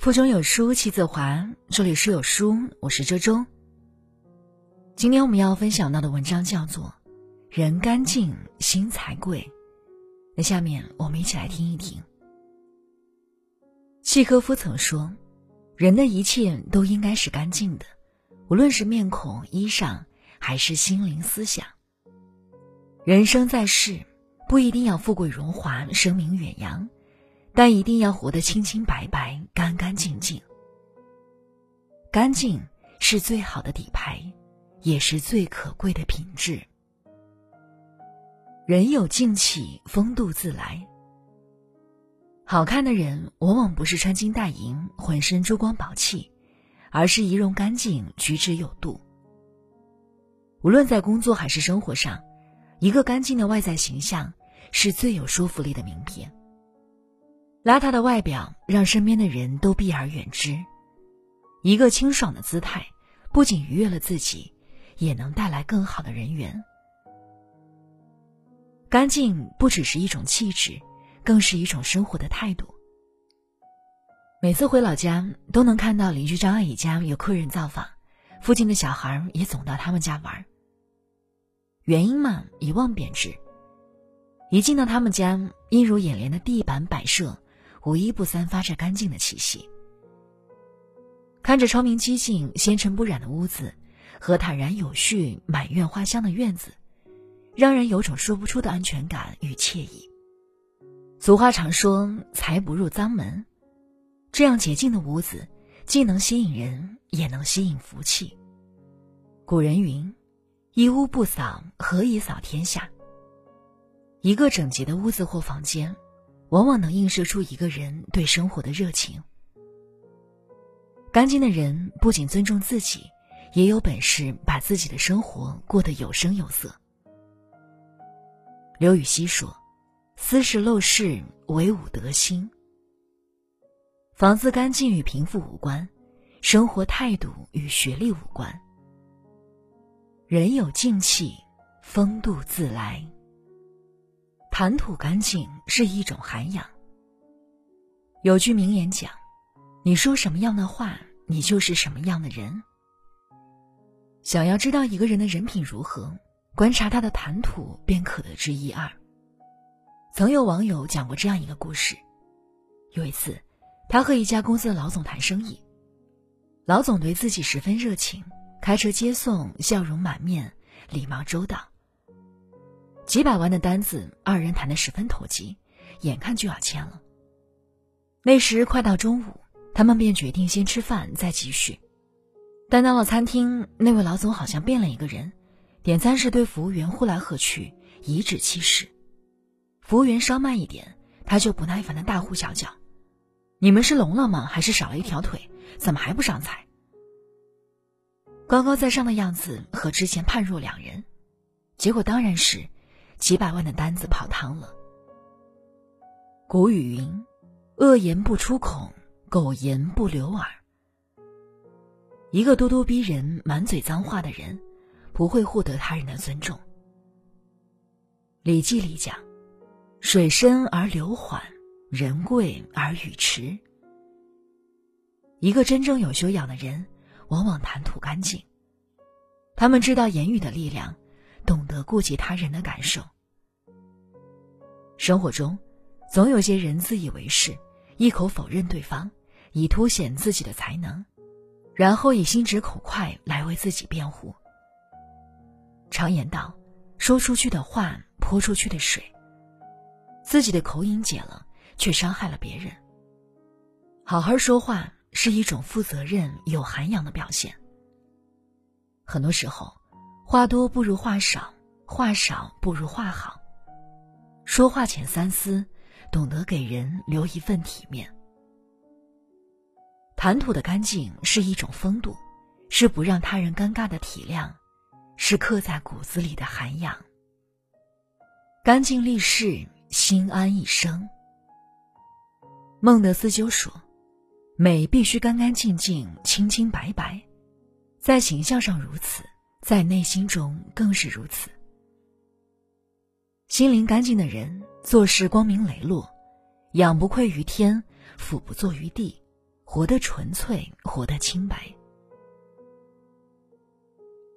腹中有书气自华，这里是有书，我是周周。今天我们要分享到的文章叫做《人干净心才贵》，那下面我们一起来听一听。契诃夫曾说：“人的一切都应该是干净的，无论是面孔、衣裳，还是心灵思想。人生在世，不一定要富贵荣华、声名远扬。”但一定要活得清清白白、干干净净。干净是最好的底牌，也是最可贵的品质。人有静气，风度自来。好看的人往往不是穿金戴银、浑身珠光宝气，而是仪容干净、举止有度。无论在工作还是生活上，一个干净的外在形象是最有说服力的名片。邋遢的外表让身边的人都避而远之，一个清爽的姿态不仅愉悦了自己，也能带来更好的人缘。干净不只是一种气质，更是一种生活的态度。每次回老家，都能看到邻居张阿姨家有客人造访，附近的小孩也总到他们家玩。原因嘛，一望便知。一进到他们家，映入眼帘的地板摆设。无一不散发着干净的气息。看着窗明几净、纤尘不染的屋子，和坦然有序、满院花香的院子，让人有种说不出的安全感与惬意。俗话常说“财不入脏门”，这样洁净的屋子，既能吸引人，也能吸引福气。古人云：“一屋不扫，何以扫天下？”一个整洁的屋子或房间。往往能映射出一个人对生活的热情。干净的人不仅尊重自己，也有本事把自己的生活过得有声有色。刘禹锡说：“斯是陋室，惟吾德馨。”房子干净与贫富无关，生活态度与学历无关。人有静气，风度自来。谈吐干净是一种涵养。有句名言讲：“你说什么样的话，你就是什么样的人。”想要知道一个人的人品如何，观察他的谈吐便可得知一二。曾有网友讲过这样一个故事：有一次，他和一家公司的老总谈生意，老总对自己十分热情，开车接送，笑容满面，礼貌周到。几百万的单子，二人谈得十分投机，眼看就要签了。那时快到中午，他们便决定先吃饭再继续。但到了餐厅，那位老总好像变了一个人，点餐时对服务员呼来喝去，颐指气使。服务员稍慢一点，他就不耐烦的大呼小叫：“你们是聋了吗？还是少了一条腿？怎么还不上菜？”高高在上的样子和之前判若两人，结果当然是。几百万的单子泡汤了。古语云：“恶言不出口，苟言不留耳。”一个咄咄逼人、满嘴脏话的人，不会获得他人的尊重。《礼记》里讲：“水深而流缓，人贵而语迟。”一个真正有修养的人，往往谈吐干净。他们知道言语的力量。懂得顾及他人的感受。生活中，总有些人自以为是，一口否认对方，以凸显自己的才能，然后以心直口快来为自己辩护。常言道：“说出去的话，泼出去的水。”自己的口瘾解了，却伤害了别人。好好说话是一种负责任、有涵养的表现。很多时候。话多不如话少，话少不如话好。说话前三思，懂得给人留一份体面。谈吐的干净是一种风度，是不让他人尴尬的体谅，是刻在骨子里的涵养。干净立世，心安一生。孟德斯鸠说：“美必须干干净净、清清白白，在形象上如此。”在内心中更是如此。心灵干净的人，做事光明磊落，仰不愧于天，俯不怍于地，活得纯粹，活得清白。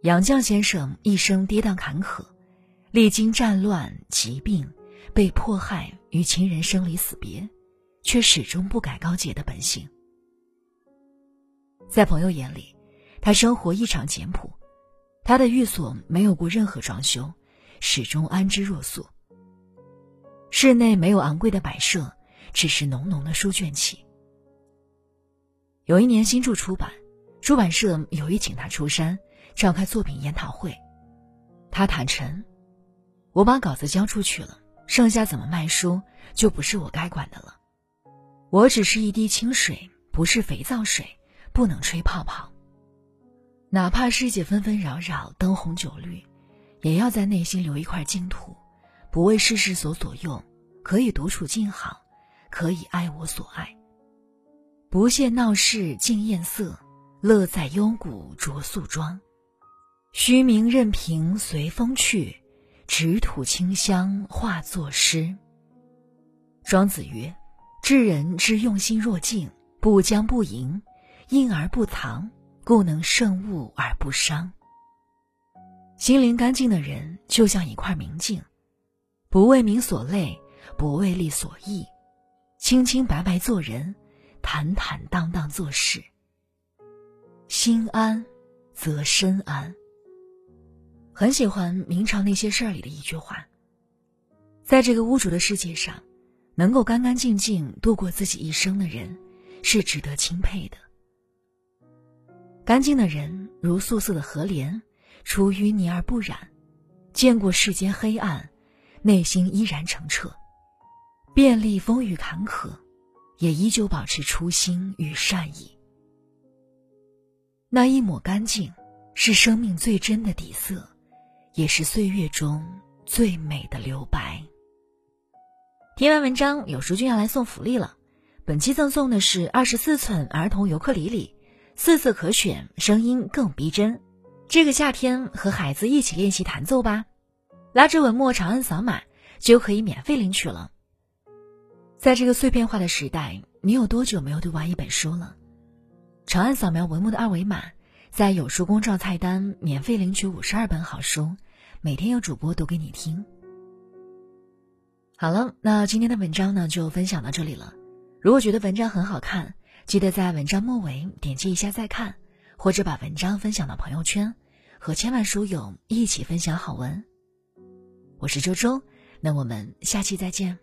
杨绛先生一生跌宕坎坷，历经战乱、疾病、被迫害与亲人生离死别，却始终不改高洁的本性。在朋友眼里，他生活异常简朴，他的寓所没有过任何装修，始终安之若素。室内没有昂贵的摆设，只是浓浓的书卷气。有一年新著出版，出版社有意请他出山。召开作品研讨会，他坦诚：“我把稿子交出去了，剩下怎么卖书就不是我该管的了。我只是一滴清水，不是肥皂水，不能吹泡泡。哪怕世界纷纷扰扰，灯红酒绿，也要在内心留一块净土，不为世事所左右，可以独处静好，可以爱我所爱，不屑闹市竞艳色，乐在幽谷着素妆。”虚名任凭随风去，只吐清香化作诗。庄子曰：“知人之用心若镜，不将不迎，应而不藏，故能胜物而不伤。”心灵干净的人，就像一块明镜，不为名所累，不为利所役，清清白白做人，坦坦荡荡做事。心安，则身安。很喜欢明朝那些事儿里的一句话：“在这个污浊的世界上，能够干干净净度过自己一生的人，是值得钦佩的。干净的人如素色的荷莲，出淤泥而不染，见过世间黑暗，内心依然澄澈，遍历风雨坎坷，也依旧保持初心与善意。那一抹干净，是生命最真的底色。”也是岁月中最美的留白。听完文章，有书君要来送福利了。本期赠送的是二十四寸儿童尤克里里，四色可选，声音更逼真。这个夏天和孩子一起练习弹奏吧。拉着文墨长按扫码就可以免费领取了。在这个碎片化的时代，你有多久没有读完一本书了？长按扫描文末的二维码。在有书公众菜单免费领取五十二本好书，每天有主播读给你听。好了，那今天的文章呢就分享到这里了。如果觉得文章很好看，记得在文章末尾点击一下再看，或者把文章分享到朋友圈，和千万书友一起分享好文。我是周周，那我们下期再见。